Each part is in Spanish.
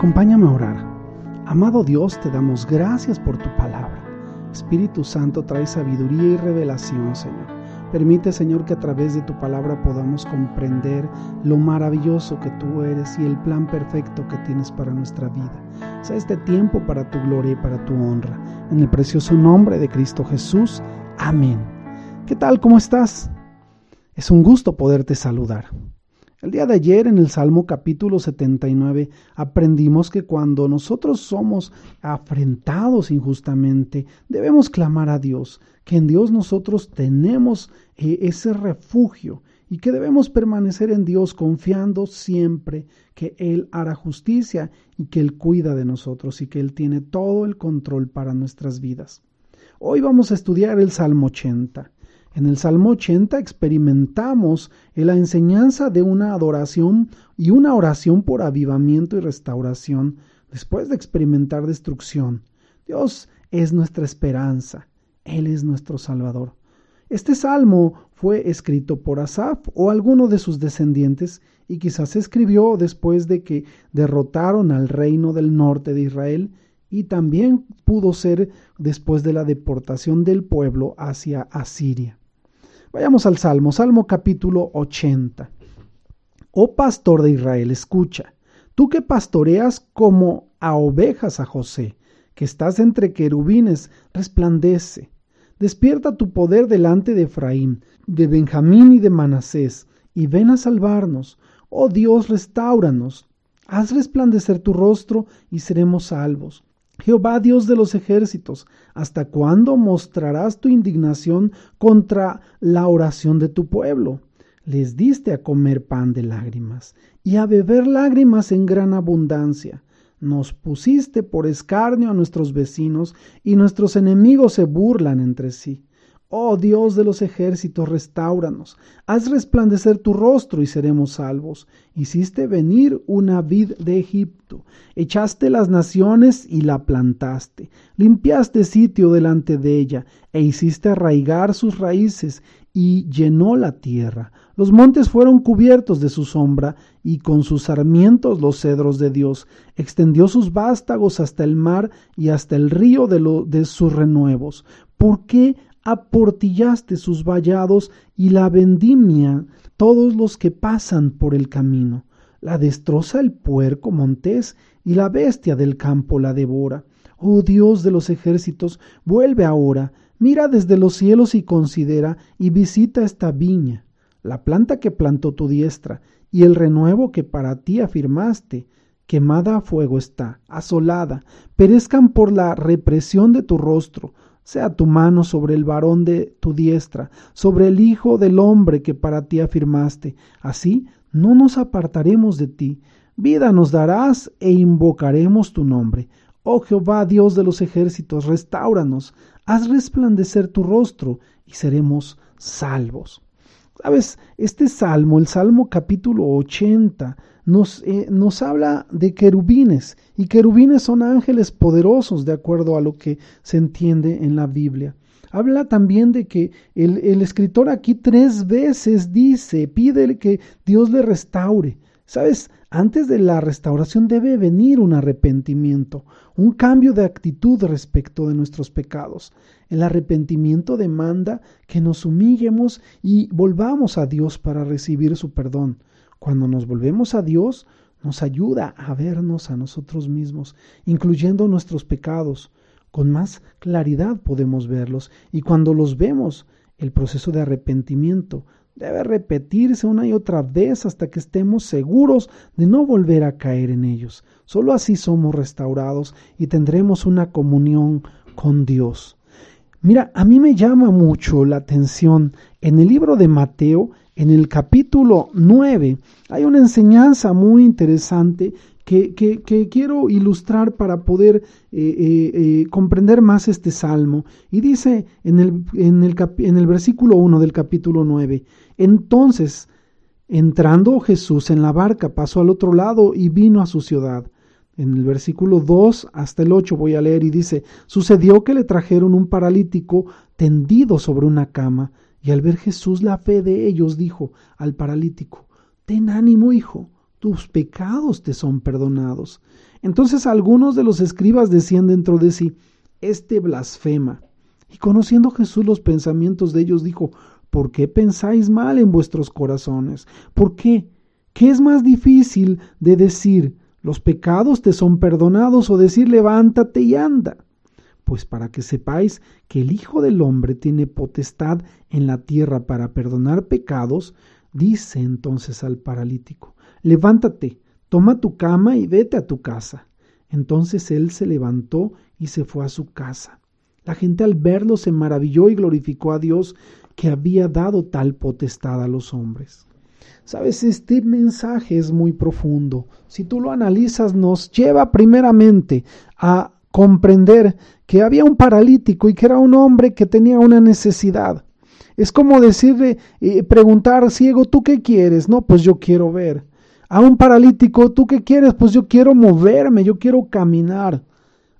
Acompáñame a orar. Amado Dios, te damos gracias por tu palabra. Espíritu Santo trae sabiduría y revelación, Señor. Permite, Señor, que a través de tu palabra podamos comprender lo maravilloso que tú eres y el plan perfecto que tienes para nuestra vida. Sea este tiempo para tu gloria y para tu honra. En el precioso nombre de Cristo Jesús. Amén. ¿Qué tal? ¿Cómo estás? Es un gusto poderte saludar. El día de ayer en el Salmo capítulo 79 aprendimos que cuando nosotros somos afrentados injustamente, debemos clamar a Dios, que en Dios nosotros tenemos eh, ese refugio y que debemos permanecer en Dios confiando siempre que Él hará justicia y que Él cuida de nosotros y que Él tiene todo el control para nuestras vidas. Hoy vamos a estudiar el Salmo 80. En el Salmo 80 experimentamos la enseñanza de una adoración y una oración por avivamiento y restauración después de experimentar destrucción. Dios es nuestra esperanza, Él es nuestro Salvador. Este salmo fue escrito por Asaf o alguno de sus descendientes y quizás se escribió después de que derrotaron al reino del norte de Israel y también pudo ser después de la deportación del pueblo hacia Asiria. Vayamos al Salmo, Salmo capítulo 80. Oh pastor de Israel, escucha, tú que pastoreas como a ovejas a José, que estás entre querubines, resplandece. Despierta tu poder delante de Efraín, de Benjamín y de Manasés, y ven a salvarnos. Oh Dios, restauranos. Haz resplandecer tu rostro y seremos salvos. Jehová Dios de los ejércitos, ¿hasta cuándo mostrarás tu indignación contra la oración de tu pueblo? Les diste a comer pan de lágrimas y a beber lágrimas en gran abundancia. Nos pusiste por escarnio a nuestros vecinos y nuestros enemigos se burlan entre sí. Oh Dios de los ejércitos, restauranos. Haz resplandecer tu rostro y seremos salvos. Hiciste venir una vid de Egipto. Echaste las naciones y la plantaste. Limpiaste sitio delante de ella e hiciste arraigar sus raíces y llenó la tierra. Los montes fueron cubiertos de su sombra y con sus sarmientos los cedros de Dios. Extendió sus vástagos hasta el mar y hasta el río de, lo, de sus renuevos. ¿Por qué aportillaste sus vallados y la vendimia todos los que pasan por el camino. La destroza el puerco montés y la bestia del campo la devora. Oh Dios de los ejércitos, vuelve ahora, mira desde los cielos y considera y visita esta viña, la planta que plantó tu diestra y el renuevo que para ti afirmaste. Quemada a fuego está, asolada, perezcan por la represión de tu rostro, sea tu mano sobre el varón de tu diestra, sobre el Hijo del hombre que para ti afirmaste. Así no nos apartaremos de ti. Vida nos darás e invocaremos tu nombre. Oh Jehová, Dios de los ejércitos, restauranos, haz resplandecer tu rostro y seremos salvos. Sabes, este salmo, el salmo capítulo 80, nos, eh, nos habla de querubines, y querubines son ángeles poderosos, de acuerdo a lo que se entiende en la Biblia. Habla también de que el, el escritor aquí tres veces dice, pide que Dios le restaure. Sabes, antes de la restauración debe venir un arrepentimiento, un cambio de actitud respecto de nuestros pecados. El arrepentimiento demanda que nos humillemos y volvamos a Dios para recibir su perdón. Cuando nos volvemos a Dios, nos ayuda a vernos a nosotros mismos, incluyendo nuestros pecados. Con más claridad podemos verlos y cuando los vemos, el proceso de arrepentimiento debe repetirse una y otra vez hasta que estemos seguros de no volver a caer en ellos. Solo así somos restaurados y tendremos una comunión con Dios. Mira, a mí me llama mucho la atención en el libro de Mateo en el capítulo 9 hay una enseñanza muy interesante que, quiero ilustrar para poder eh, eh, eh, comprender más este salmo. Y dice en el, en, el en el versículo 1 del capítulo 9, entonces, entrando Jesús en la barca, pasó al otro lado y vino a su ciudad. En el versículo 2 hasta el 8 voy a leer y dice, sucedió que le trajeron un paralítico tendido sobre una cama y al ver Jesús la fe de ellos, dijo al paralítico, Ten ánimo, hijo, tus pecados te son perdonados. Entonces algunos de los escribas decían dentro de sí, este blasfema. Y conociendo Jesús los pensamientos de ellos, dijo, ¿por qué pensáis mal en vuestros corazones? ¿Por qué? ¿Qué es más difícil de decir, los pecados te son perdonados o decir, levántate y anda? Pues para que sepáis que el Hijo del Hombre tiene potestad en la tierra para perdonar pecados, dice entonces al paralítico, levántate, toma tu cama y vete a tu casa. Entonces él se levantó y se fue a su casa. La gente al verlo se maravilló y glorificó a Dios que había dado tal potestad a los hombres. Sabes, este mensaje es muy profundo. Si tú lo analizas, nos lleva primeramente a comprender que había un paralítico y que era un hombre que tenía una necesidad. Es como decirle, eh, preguntar, ciego, ¿tú qué quieres? No, pues yo quiero ver. A un paralítico, ¿tú qué quieres? Pues yo quiero moverme, yo quiero caminar.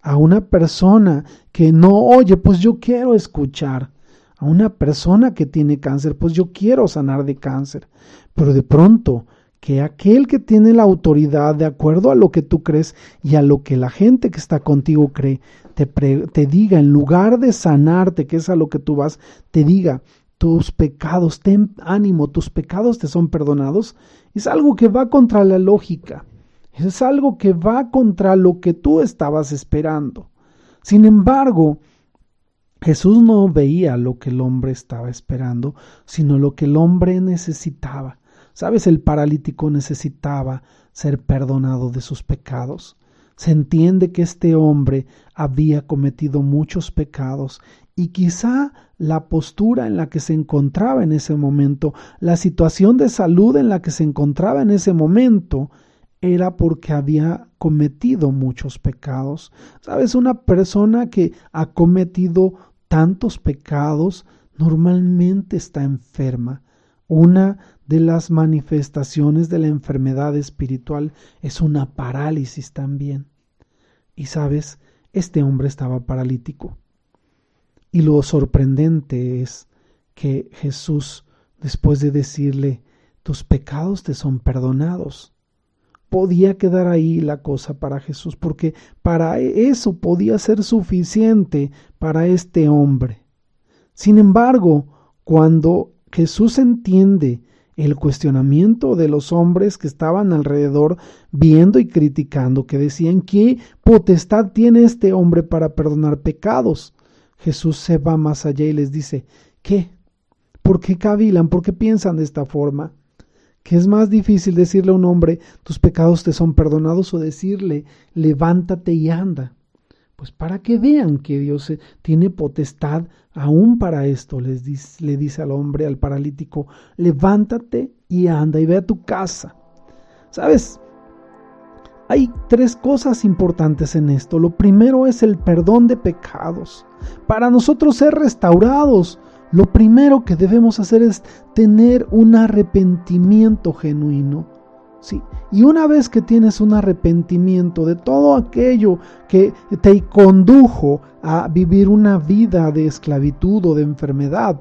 A una persona que no oye, pues yo quiero escuchar. A una persona que tiene cáncer, pues yo quiero sanar de cáncer. Pero de pronto, que aquel que tiene la autoridad de acuerdo a lo que tú crees y a lo que la gente que está contigo cree, te, te diga, en lugar de sanarte, que es a lo que tú vas, te diga, tus pecados, ten ánimo, tus pecados te son perdonados, es algo que va contra la lógica, es algo que va contra lo que tú estabas esperando. Sin embargo, Jesús no veía lo que el hombre estaba esperando, sino lo que el hombre necesitaba. Sabes, el paralítico necesitaba ser perdonado de sus pecados. Se entiende que este hombre había cometido muchos pecados y quizá la postura en la que se encontraba en ese momento, la situación de salud en la que se encontraba en ese momento, era porque había cometido muchos pecados. Sabes, una persona que ha cometido tantos pecados normalmente está enferma. Una de las manifestaciones de la enfermedad espiritual es una parálisis también. Y sabes, este hombre estaba paralítico. Y lo sorprendente es que Jesús, después de decirle, tus pecados te son perdonados, podía quedar ahí la cosa para Jesús, porque para eso podía ser suficiente para este hombre. Sin embargo, cuando Jesús entiende el cuestionamiento de los hombres que estaban alrededor viendo y criticando, que decían, ¿qué potestad tiene este hombre para perdonar pecados? Jesús se va más allá y les dice, ¿qué? ¿Por qué cavilan? ¿Por qué piensan de esta forma? ¿Qué es más difícil decirle a un hombre, tus pecados te son perdonados o decirle, levántate y anda? Pues para que vean que Dios tiene potestad aún para esto, les le dice al hombre, al paralítico, levántate y anda y ve a tu casa. ¿Sabes? Hay tres cosas importantes en esto. Lo primero es el perdón de pecados. Para nosotros ser restaurados, lo primero que debemos hacer es tener un arrepentimiento genuino. Sí, y una vez que tienes un arrepentimiento de todo aquello que te condujo a vivir una vida de esclavitud o de enfermedad,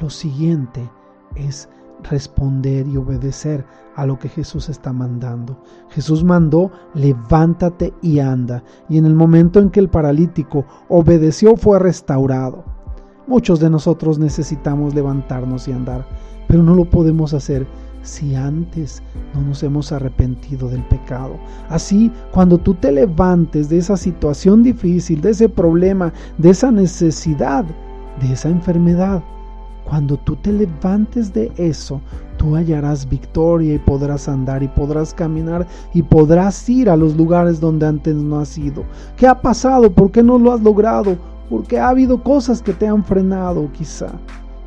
lo siguiente es responder y obedecer a lo que Jesús está mandando. Jesús mandó, levántate y anda. Y en el momento en que el paralítico obedeció fue restaurado. Muchos de nosotros necesitamos levantarnos y andar, pero no lo podemos hacer si antes no nos hemos arrepentido del pecado. Así, cuando tú te levantes de esa situación difícil, de ese problema, de esa necesidad, de esa enfermedad, cuando tú te levantes de eso, tú hallarás victoria y podrás andar y podrás caminar y podrás ir a los lugares donde antes no has ido. ¿Qué ha pasado? ¿Por qué no lo has logrado? Porque ha habido cosas que te han frenado quizá.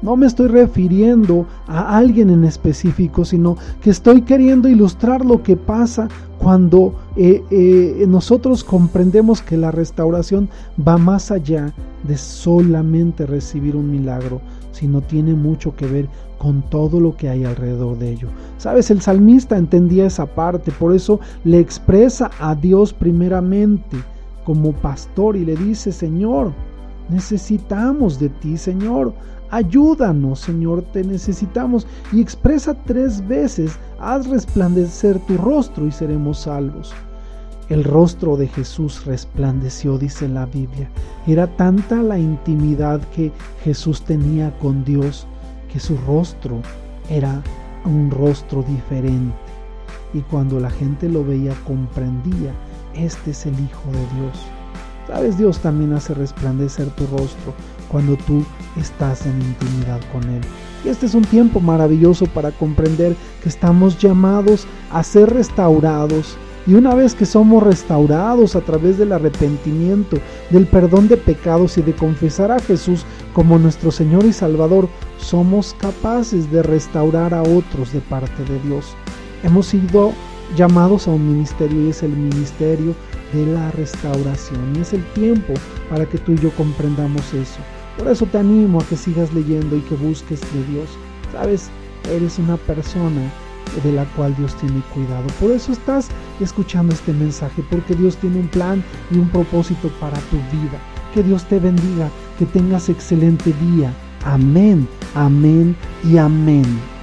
No me estoy refiriendo a alguien en específico, sino que estoy queriendo ilustrar lo que pasa cuando eh, eh, nosotros comprendemos que la restauración va más allá de solamente recibir un milagro, sino tiene mucho que ver con todo lo que hay alrededor de ello. Sabes, el salmista entendía esa parte, por eso le expresa a Dios primeramente como pastor y le dice, Señor, Necesitamos de ti, Señor. Ayúdanos, Señor, te necesitamos. Y expresa tres veces, haz resplandecer tu rostro y seremos salvos. El rostro de Jesús resplandeció, dice la Biblia. Era tanta la intimidad que Jesús tenía con Dios que su rostro era un rostro diferente. Y cuando la gente lo veía comprendía, este es el Hijo de Dios. Sabes, Dios también hace resplandecer tu rostro cuando tú estás en intimidad con Él. Y este es un tiempo maravilloso para comprender que estamos llamados a ser restaurados. Y una vez que somos restaurados a través del arrepentimiento, del perdón de pecados y de confesar a Jesús como nuestro Señor y Salvador, somos capaces de restaurar a otros de parte de Dios. Hemos sido llamados a un ministerio y es el ministerio de la restauración. Y es el tiempo para que tú y yo comprendamos eso. Por eso te animo a que sigas leyendo y que busques de Dios. Sabes, eres una persona de la cual Dios tiene cuidado. Por eso estás escuchando este mensaje, porque Dios tiene un plan y un propósito para tu vida. Que Dios te bendiga, que tengas excelente día. Amén, amén y amén.